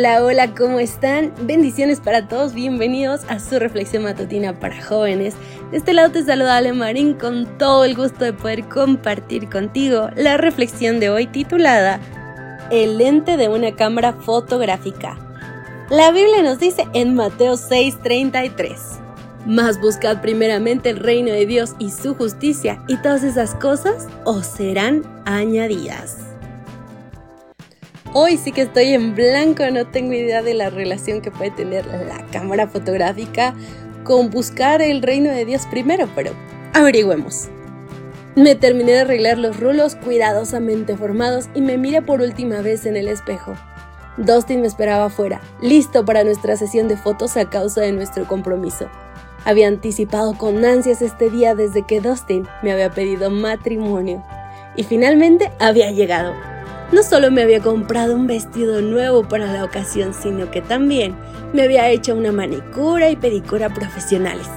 Hola, hola, ¿cómo están? Bendiciones para todos, bienvenidos a su reflexión matutina para jóvenes. De este lado te saluda Ale Marín con todo el gusto de poder compartir contigo la reflexión de hoy titulada El lente de una cámara fotográfica. La Biblia nos dice en Mateo 6:33, Mas buscad primeramente el reino de Dios y su justicia, y todas esas cosas os serán añadidas. Hoy sí que estoy en blanco, no tengo idea de la relación que puede tener la cámara fotográfica con buscar el reino de Dios primero, pero averigüemos. Me terminé de arreglar los rulos cuidadosamente formados y me miré por última vez en el espejo. Dustin me esperaba afuera, listo para nuestra sesión de fotos a causa de nuestro compromiso. Había anticipado con ansias este día desde que Dustin me había pedido matrimonio. Y finalmente había llegado. No solo me había comprado un vestido nuevo para la ocasión, sino que también me había hecho una manicura y pedicura profesionales.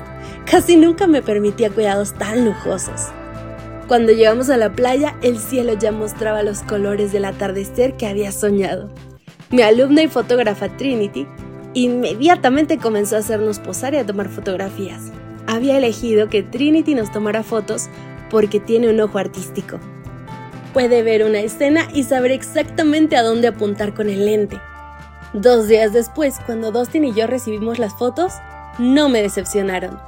Casi nunca me permitía cuidados tan lujosos. Cuando llegamos a la playa, el cielo ya mostraba los colores del atardecer que había soñado. Mi alumna y fotógrafa Trinity inmediatamente comenzó a hacernos posar y a tomar fotografías. Había elegido que Trinity nos tomara fotos porque tiene un ojo artístico puede ver una escena y saber exactamente a dónde apuntar con el lente. Dos días después, cuando Dustin y yo recibimos las fotos, no me decepcionaron.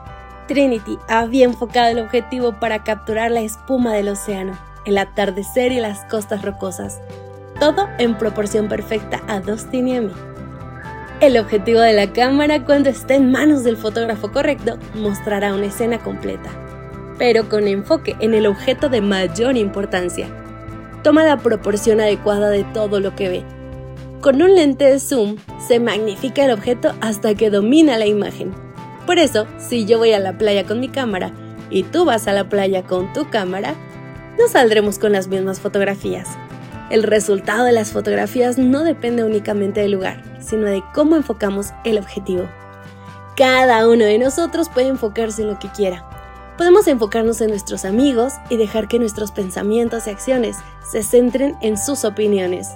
Trinity había enfocado el objetivo para capturar la espuma del océano, el atardecer y las costas rocosas, todo en proporción perfecta a Dustin y a mí. El objetivo de la cámara cuando esté en manos del fotógrafo correcto mostrará una escena completa, pero con enfoque en el objeto de mayor importancia, toma la proporción adecuada de todo lo que ve. Con un lente de zoom se magnifica el objeto hasta que domina la imagen. Por eso, si yo voy a la playa con mi cámara y tú vas a la playa con tu cámara, no saldremos con las mismas fotografías. El resultado de las fotografías no depende únicamente del lugar, sino de cómo enfocamos el objetivo. Cada uno de nosotros puede enfocarse en lo que quiera, Podemos enfocarnos en nuestros amigos y dejar que nuestros pensamientos y acciones se centren en sus opiniones.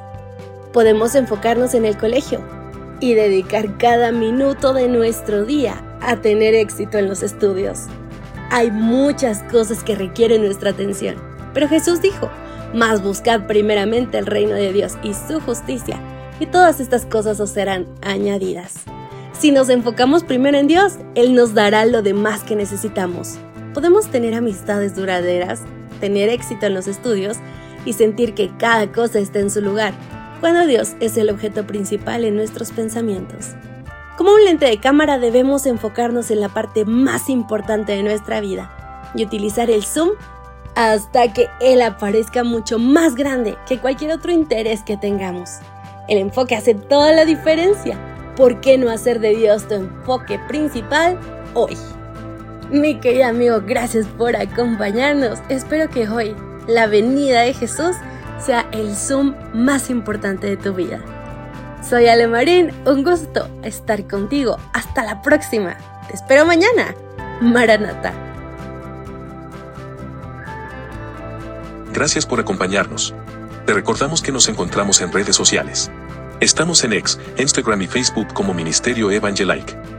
Podemos enfocarnos en el colegio y dedicar cada minuto de nuestro día a tener éxito en los estudios. Hay muchas cosas que requieren nuestra atención, pero Jesús dijo, más buscad primeramente el reino de Dios y su justicia, y todas estas cosas os serán añadidas. Si nos enfocamos primero en Dios, Él nos dará lo demás que necesitamos podemos tener amistades duraderas, tener éxito en los estudios y sentir que cada cosa está en su lugar, cuando Dios es el objeto principal en nuestros pensamientos. Como un lente de cámara debemos enfocarnos en la parte más importante de nuestra vida y utilizar el zoom hasta que él aparezca mucho más grande que cualquier otro interés que tengamos. El enfoque hace toda la diferencia. ¿Por qué no hacer de Dios tu enfoque principal hoy? Mi querido amigo, gracias por acompañarnos. Espero que hoy la venida de Jesús sea el Zoom más importante de tu vida. Soy Ale Marín, un gusto estar contigo. Hasta la próxima. Te espero mañana. Maranata. Gracias por acompañarnos. Te recordamos que nos encontramos en redes sociales. Estamos en X, Instagram y Facebook como Ministerio Evangelike.